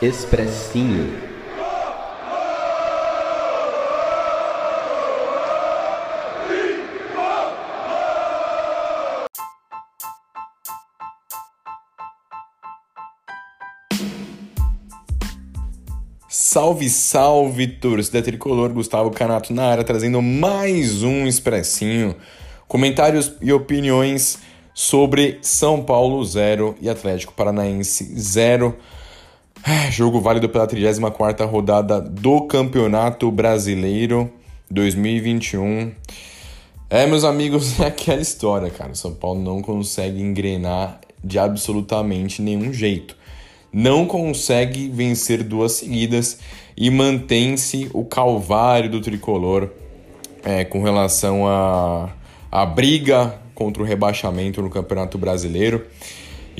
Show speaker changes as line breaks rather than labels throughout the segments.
Expressinho.
Salve, salve, torcida tricolor, Gustavo Canato na área, trazendo mais um expressinho. Comentários e opiniões sobre São Paulo 0 e Atlético Paranaense 0. Ah, jogo válido pela 34ª rodada do Campeonato Brasileiro 2021. É, meus amigos, é aquela história, cara. São Paulo não consegue engrenar de absolutamente nenhum jeito. Não consegue vencer duas seguidas e mantém-se o calvário do tricolor é, com relação à a, a briga contra o rebaixamento no Campeonato Brasileiro.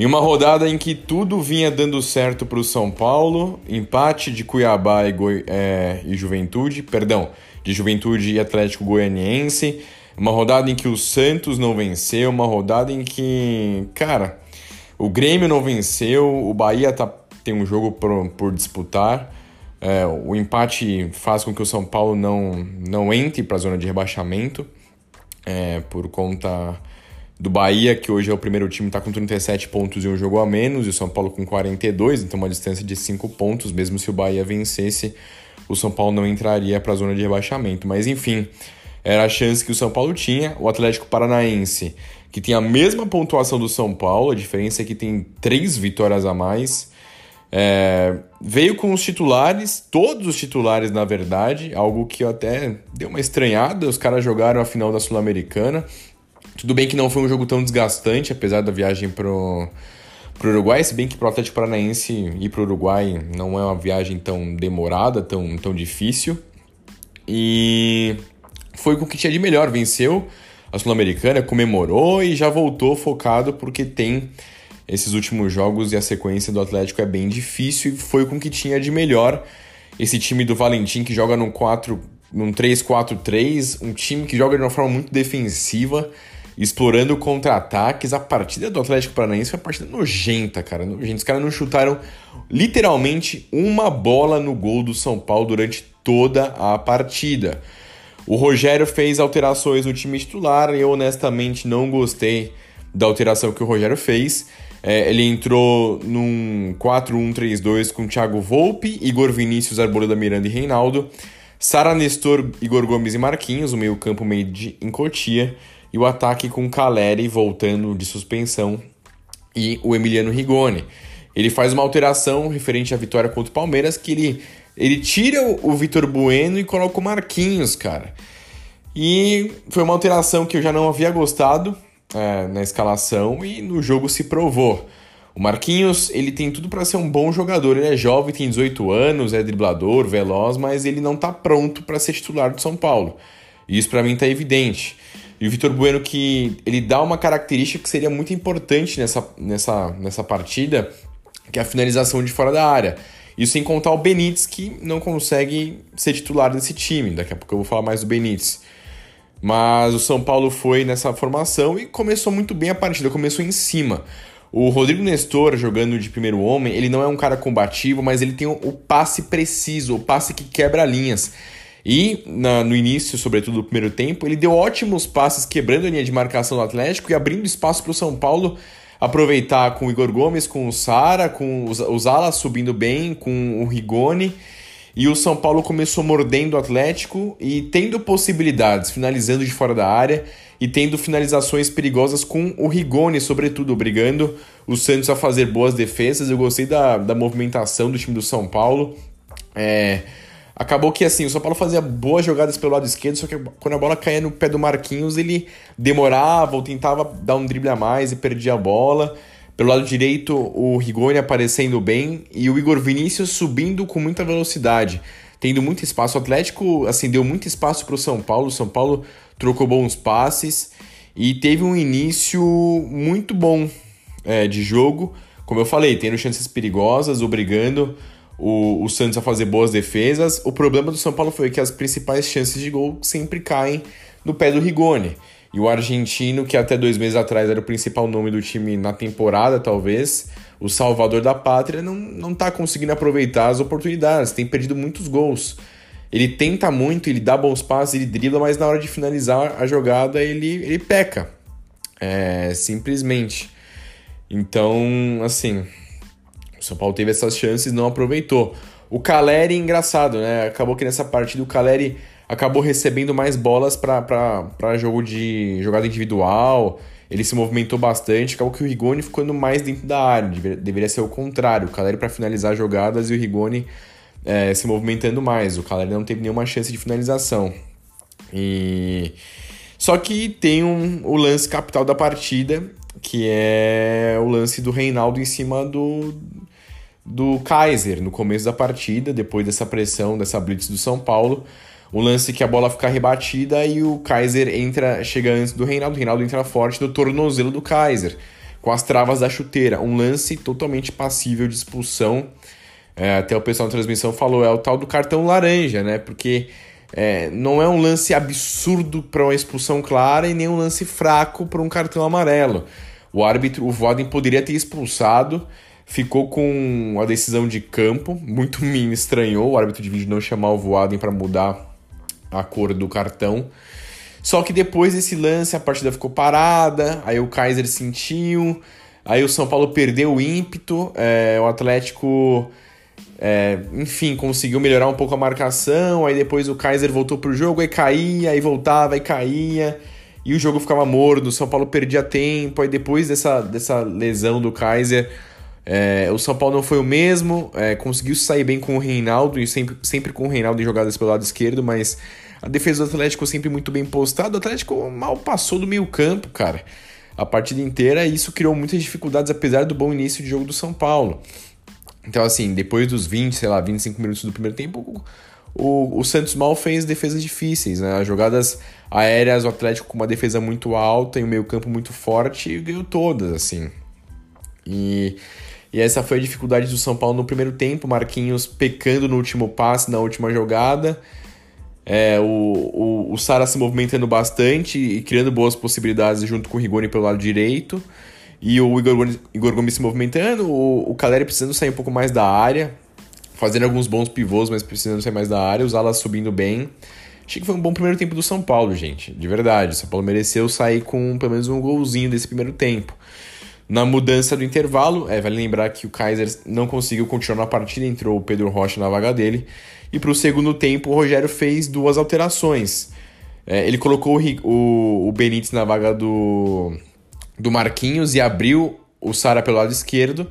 Em uma rodada em que tudo vinha dando certo para o São Paulo, empate de Cuiabá e, Goi é, e Juventude, perdão, de Juventude e Atlético Goianiense, uma rodada em que o Santos não venceu, uma rodada em que, cara, o Grêmio não venceu, o Bahia tá, tem um jogo por, por disputar, é, o empate faz com que o São Paulo não, não entre para a zona de rebaixamento, é, por conta do Bahia, que hoje é o primeiro time, está com 37 pontos e um jogo a menos, e o São Paulo com 42, então uma distância de 5 pontos. Mesmo se o Bahia vencesse, o São Paulo não entraria para a zona de rebaixamento. Mas enfim, era a chance que o São Paulo tinha. O Atlético Paranaense, que tem a mesma pontuação do São Paulo, a diferença é que tem três vitórias a mais. É, veio com os titulares, todos os titulares na verdade, algo que até deu uma estranhada. Os caras jogaram a final da Sul-Americana, tudo bem que não foi um jogo tão desgastante, apesar da viagem pro, pro Uruguai, se bem que pro Atlético Paranaense ir pro Uruguai não é uma viagem tão demorada, tão, tão difícil. E foi com o que tinha de melhor, venceu a Sul-Americana, comemorou e já voltou focado porque tem esses últimos jogos e a sequência do Atlético é bem difícil e foi com o que tinha de melhor. Esse time do Valentim que joga num 4 num 3-4-3, um time que joga de uma forma muito defensiva, explorando contra-ataques. A partida do Atlético Paranaense foi uma partida nojenta, cara. Nojenta. Os caras não chutaram literalmente uma bola no gol do São Paulo durante toda a partida. O Rogério fez alterações no time titular eu honestamente não gostei da alteração que o Rogério fez. É, ele entrou num 4-1-3-2 com Thiago Volpe, Igor Vinícius, Arboleda Miranda e Reinaldo. Sara Nestor, Igor Gomes e Marquinhos, o meio-campo meio de Encotia e o ataque com Caleri voltando de suspensão e o Emiliano Rigoni. Ele faz uma alteração referente à vitória contra o Palmeiras que ele, ele tira o Vitor Bueno e coloca o Marquinhos, cara. E foi uma alteração que eu já não havia gostado é, na escalação e no jogo se provou. O Marquinhos, ele tem tudo para ser um bom jogador. Ele é jovem, tem 18 anos, é driblador, veloz, mas ele não está pronto para ser titular do São Paulo. E isso para mim está evidente. E o Vitor Bueno que ele dá uma característica que seria muito importante nessa, nessa, nessa partida, que é a finalização de fora da área. Isso sem contar o Benítez, que não consegue ser titular desse time. Daqui a pouco eu vou falar mais do Benítez. Mas o São Paulo foi nessa formação e começou muito bem a partida, começou em cima. O Rodrigo Nestor, jogando de primeiro homem, ele não é um cara combativo, mas ele tem o, passe preciso, o passe que quebra linhas. E na, no início, sobretudo do primeiro tempo, ele deu ótimos passes quebrando a linha de marcação do Atlético e abrindo espaço para o São Paulo aproveitar com o Igor Gomes, com o Sara, com os, os alas subindo bem, com o Rigoni. E o São Paulo começou mordendo o Atlético e tendo possibilidades, finalizando de fora da área e tendo finalizações perigosas com o Rigoni, sobretudo, obrigando o Santos a fazer boas defesas. Eu gostei da, da movimentação do time do São Paulo. É, Acabou que assim, o São Paulo fazia boas jogadas pelo lado esquerdo, só que quando a bola caía no pé do Marquinhos, ele demorava ou tentava dar um drible a mais e perdia a bola. Pelo lado direito, o Rigoni aparecendo bem e o Igor Vinícius subindo com muita velocidade, tendo muito espaço. O Atlético assim, deu muito espaço para o São Paulo. O São Paulo trocou bons passes e teve um início muito bom é, de jogo. Como eu falei, tendo chances perigosas, obrigando o, o Santos a fazer boas defesas. O problema do São Paulo foi que as principais chances de gol sempre caem no pé do Rigoni. E o argentino, que até dois meses atrás era o principal nome do time na temporada, talvez, o salvador da pátria, não, não tá conseguindo aproveitar as oportunidades, tem perdido muitos gols. Ele tenta muito, ele dá bons passos, ele dribla, mas na hora de finalizar a jogada ele, ele peca. É, simplesmente. Então, assim, São Paulo teve essas chances não aproveitou. O Caleri, engraçado, né? Acabou que nessa partida o Caleri acabou recebendo mais bolas para jogo de jogada individual. Ele se movimentou bastante. Acabou que o Rigoni ficando mais dentro da área. Deveria ser o contrário. O Caleri para finalizar jogadas e o Rigoni é, se movimentando mais. O Caleri não teve nenhuma chance de finalização. E só que tem um, o lance capital da partida, que é o lance do Reinaldo em cima do, do Kaiser no começo da partida, depois dessa pressão, dessa blitz do São Paulo. O lance que a bola fica rebatida e o Kaiser entra, chega antes do Reinaldo. O Reinaldo entra forte no tornozelo do Kaiser, com as travas da chuteira. Um lance totalmente passível de expulsão. É, até o pessoal da transmissão falou, é o tal do cartão laranja, né? Porque é, não é um lance absurdo para uma expulsão clara e nem um lance fraco para um cartão amarelo. O árbitro, o Voden, poderia ter expulsado, ficou com a decisão de campo, muito me estranhou o árbitro de vídeo não chamar o Voaden para mudar a cor do cartão. Só que depois desse lance a partida ficou parada, aí o Kaiser sentiu, aí o São Paulo perdeu o ímpeto, é, o Atlético é, enfim, conseguiu melhorar um pouco a marcação, aí depois o Kaiser voltou pro jogo, aí caía, aí voltava, aí caía, e o jogo ficava morno, o São Paulo perdia tempo, aí depois dessa, dessa lesão do Kaiser, é, o São Paulo não foi o mesmo, é, conseguiu sair bem com o Reinaldo, e sempre, sempre com o Reinaldo em jogadas pelo lado esquerdo, mas a defesa do Atlético sempre muito bem postada, o Atlético mal passou do meio campo, cara, a partida inteira, e isso criou muitas dificuldades, apesar do bom início de jogo do São Paulo. Então, assim, depois dos 20, sei lá, 25 minutos do primeiro tempo, o, o Santos mal fez defesas difíceis, né? As jogadas aéreas, o Atlético com uma defesa muito alta e o meio campo muito forte, ganhou todas, assim. E, e essa foi a dificuldade do São Paulo no primeiro tempo, Marquinhos pecando no último passe, na última jogada, é, o, o, o Sara se movimentando bastante e criando boas possibilidades junto com o Rigoni pelo lado direito, e o Igor Gomes, Igor Gomes se movimentando, o, o Caleri precisando sair um pouco mais da área, fazendo alguns bons pivôs, mas precisando sair mais da área, os alas subindo bem. Achei que foi um bom primeiro tempo do São Paulo, gente, de verdade. O São Paulo mereceu sair com pelo menos um golzinho desse primeiro tempo. Na mudança do intervalo, é, vale lembrar que o Kaiser não conseguiu continuar na partida, entrou o Pedro Rocha na vaga dele. E para o segundo tempo, o Rogério fez duas alterações. É, ele colocou o, o, o Benítez na vaga do, do Marquinhos e abriu o Sara pelo lado esquerdo.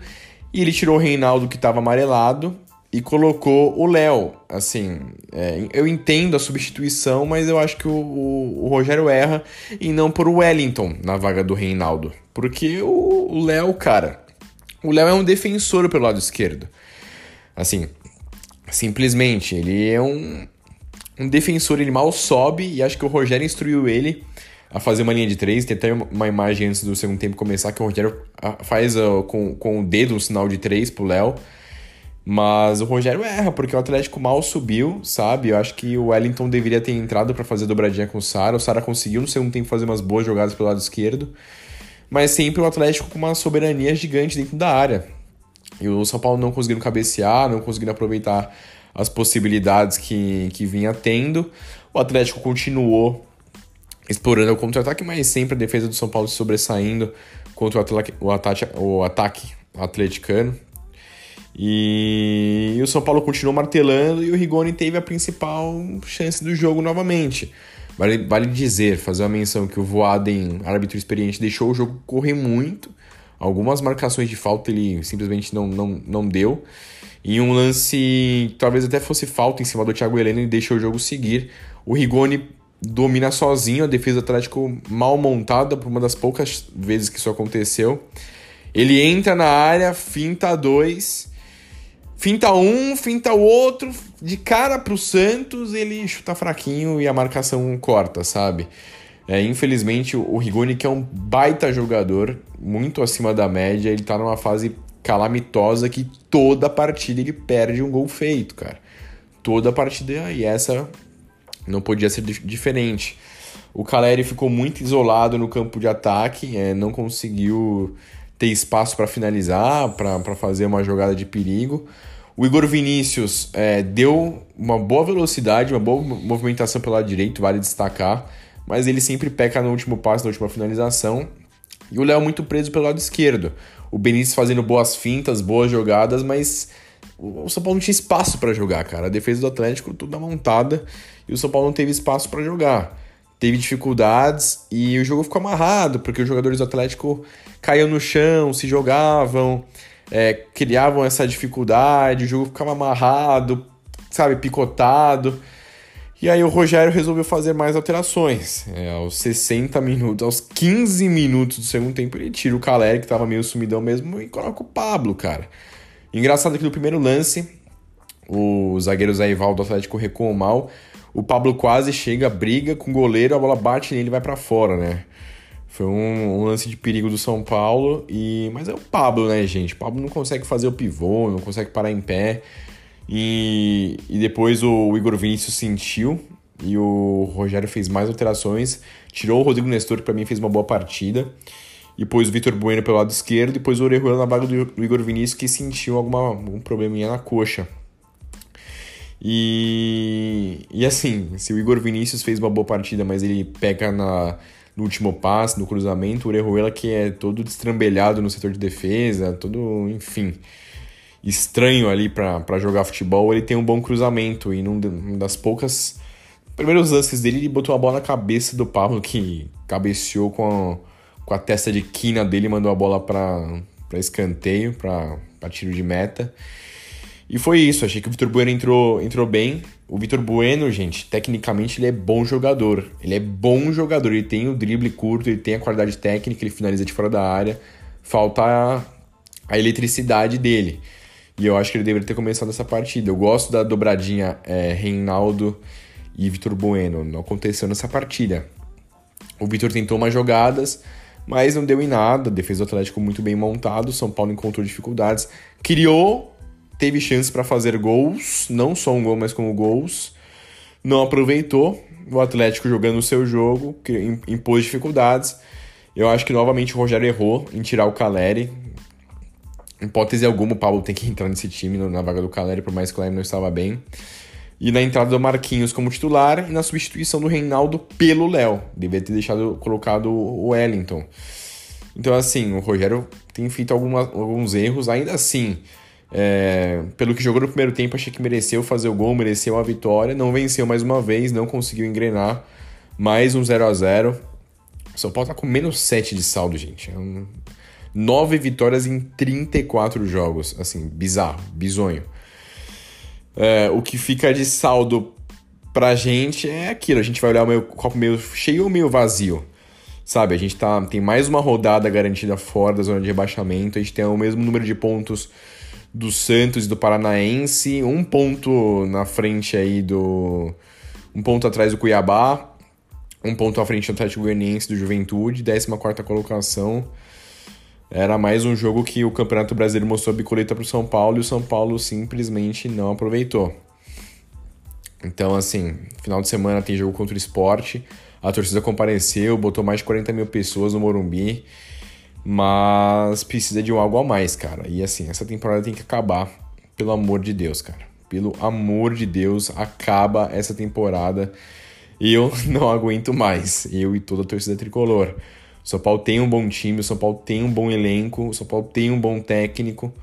E ele tirou o Reinaldo que estava amarelado e colocou o Léo. Assim, é, eu entendo a substituição, mas eu acho que o, o, o, Rogério erra em não pôr o Wellington na vaga do Reinaldo. Porque o Léo, cara, o Léo é um defensor pelo lado esquerdo. Assim, simplesmente, ele é um, um defensor, ele mal sobe e acho que o Rogério instruiu ele a fazer uma linha de três. Tem até uma imagem antes do segundo tempo começar que o Rogério ah, faz uh, com, com o dedo um sinal de três pro Léo. Mas o Rogério erra, porque o Atlético mal subiu, sabe? Eu acho que o Wellington deveria ter entrado para fazer dobradinha com o Sara. O Sara conseguiu no segundo tempo fazer umas boas jogadas pelo lado esquerdo. Mas sempre o Atlético com uma soberania gigante dentro da área. E o São Paulo não conseguindo cabecear, não conseguindo aproveitar as possibilidades que, que vinha tendo. O Atlético continuou explorando o contra-ataque, mas sempre a defesa do São Paulo sobressaindo contra o, ataque, o ataque atleticano. E, o São Paulo continuou martelando e o Rigoni teve a principal chance do jogo novamente. Vale, vale dizer, fazer uma menção que o Voaden, árbitro experiente, deixou o jogo correr muito. Algumas marcações de falta ele simplesmente não, não, não deu. E um lance, talvez até fosse falta em cima do Thiago Heleno, e deixou o jogo seguir. O Rigoni domina sozinho a defesa do Atlético mal montada, por uma das poucas vezes que isso aconteceu. Ele entra na área, finta dois, finta um, finta o outro, de cara pro Santos, ele chuta fraquinho e a marcação corta, sabe? É, infelizmente, o Rigoni, que é um baita jogador, muito acima da média, ele tá numa fase calamitosa que toda partida ele perde um gol feito, cara. Toda partida, e essa não podia ser diferente. O Caleri ficou muito isolado no campo de ataque, é, não conseguiu ter espaço para finalizar, para fazer uma jogada de perigo. O Igor Vinícius é, deu uma boa velocidade, uma boa movimentação pelo lado direito, vale destacar, mas ele sempre peca no último passo, na última finalização. E o Léo muito preso pelo lado esquerdo. O Benítez fazendo boas fintas, boas jogadas, mas o São Paulo não tinha espaço para jogar, cara. A defesa do Atlético toda montada e o São Paulo não teve espaço para jogar. Teve dificuldades e o jogo ficou amarrado, porque os jogadores do Atlético caíam no chão, se jogavam, é, criavam essa dificuldade, o jogo ficava amarrado, sabe, picotado. E aí o Rogério resolveu fazer mais alterações. É, aos 60 minutos, aos 15 minutos do segundo tempo, ele tira o Caleri, que estava meio sumidão mesmo, e coloca o Pablo, cara. Engraçado que no primeiro lance, o zagueiro Zé Ivaldo do Atlético recuou mal. O Pablo quase chega, briga com o goleiro, a bola bate nele e vai para fora, né? Foi um, um, lance de perigo do São Paulo, e mas é o Pablo, né, gente? O Pablo não consegue fazer o pivô, não consegue parar em pé. E, e depois o, o Igor Vinícius sentiu e o Rogério fez mais alterações, tirou o Rodrigo Nestor, que para mim fez uma boa partida e pôs o Vitor Bueno pelo lado esquerdo, e depois o Orejuela na vaga do Igor Vinícius, que sentiu alguma, algum probleminha na coxa. E, e assim, se o Igor Vinícius fez uma boa partida, mas ele pega na, no último passe, no cruzamento, o Orejuela que é todo destrambelhado no setor de defesa, todo, enfim, estranho ali para jogar futebol, ele tem um bom cruzamento e num das poucas primeiros lances dele, ele botou a bola na cabeça do Pablo, que cabeceou com a com a testa de quina dele, mandou a bola para escanteio, para tiro de meta. E foi isso, achei que o Vitor Bueno entrou, entrou bem. O Vitor Bueno, gente, tecnicamente ele é bom jogador. Ele é bom jogador, ele tem o drible curto, ele tem a qualidade técnica, ele finaliza de fora da área. Falta a, a eletricidade dele. E eu acho que ele deveria ter começado essa partida. Eu gosto da dobradinha é, Reinaldo e Vitor Bueno. Não aconteceu nessa partida. O Vitor tentou umas jogadas, mas não deu em nada. Defesa do Atlético muito bem montado. São Paulo encontrou dificuldades. Criou, teve chances para fazer gols, não só um gol, mas como gols. Não aproveitou. O Atlético jogando o seu jogo, impôs dificuldades. Eu acho que novamente o Rogério errou em tirar o Caleri. Hipótese alguma, o Paulo tem que entrar nesse time na vaga do Caleri, por mais que o Caleri não estava bem. E na entrada do Marquinhos como titular e na substituição do Reinaldo pelo Léo. Devia ter deixado colocado o Wellington. Então, assim, o Rogério tem feito alguma, alguns erros. Ainda assim, é, pelo que jogou no primeiro tempo, achei que mereceu fazer o gol, mereceu a vitória. Não venceu mais uma vez, não conseguiu engrenar. Mais um 0 a 0 O São Paulo tá com menos 7 de saldo, gente. É um... 9 vitórias em 34 jogos. Assim, bizarro, bizonho. É, o que fica de saldo pra gente é aquilo. A gente vai olhar o, meu, copo meio cheio ou meio vazio. Sabe, a gente tá, tem mais uma rodada garantida fora da zona de rebaixamento. A gente tem o mesmo número de pontos do Santos e do Paranaense. Um ponto na frente aí do... Um ponto atrás do Cuiabá. Um ponto à frente do Atlético Goianiense do Juventude. 14ª colocação. Era mais um jogo que o Campeonato Brasileiro mostrou a bicoleta para o São Paulo e o São Paulo simplesmente não aproveitou. Então, assim, final de semana tem jogo contra o esporte. A torcida compareceu, botou mais de 40 mil pessoas no Morumbi. Mas precisa de um algo a mais, cara. E assim, essa temporada tem que acabar. Pelo amor de Deus, cara. Pelo amor de Deus, acaba essa temporada. Eu não aguento mais. Eu e toda a torcida tricolor. O São Paulo tem um bom time, o São Paulo tem um bom elenco, o São Paulo tem um bom técnico,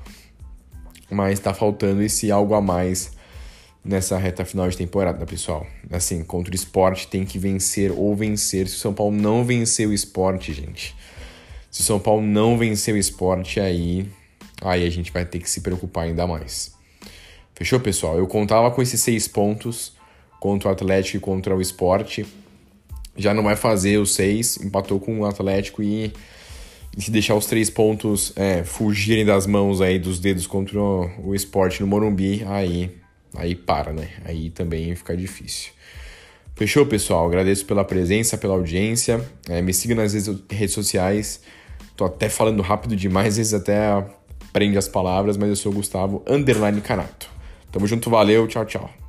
mas tá faltando esse algo a mais nessa reta final de temporada, pessoal. Assim, contra o esporte tem que vencer ou vencer. Se o São Paulo não vencer o esporte, gente. Se o São Paulo não vencer o esporte, aí, aí a gente vai ter que se preocupar ainda mais. Fechou, pessoal? Eu contava com esses seis pontos contra o Atlético e contra o esporte já não vai fazer os seis, empatou com o Atlético e, e se deixar os três pontos é, fugirem das mãos aí dos dedos contra o, esporte no Morumbi, aí, aí para, né? Aí também fica difícil. Fechou, pessoal? Agradeço pela presença, pela audiência. É, me siga nas redes sociais. Tô até falando rápido demais, às vezes até prende as palavras, mas eu sou o Gustavo Underline Canato. Tamo junto, valeu, tchau, tchau.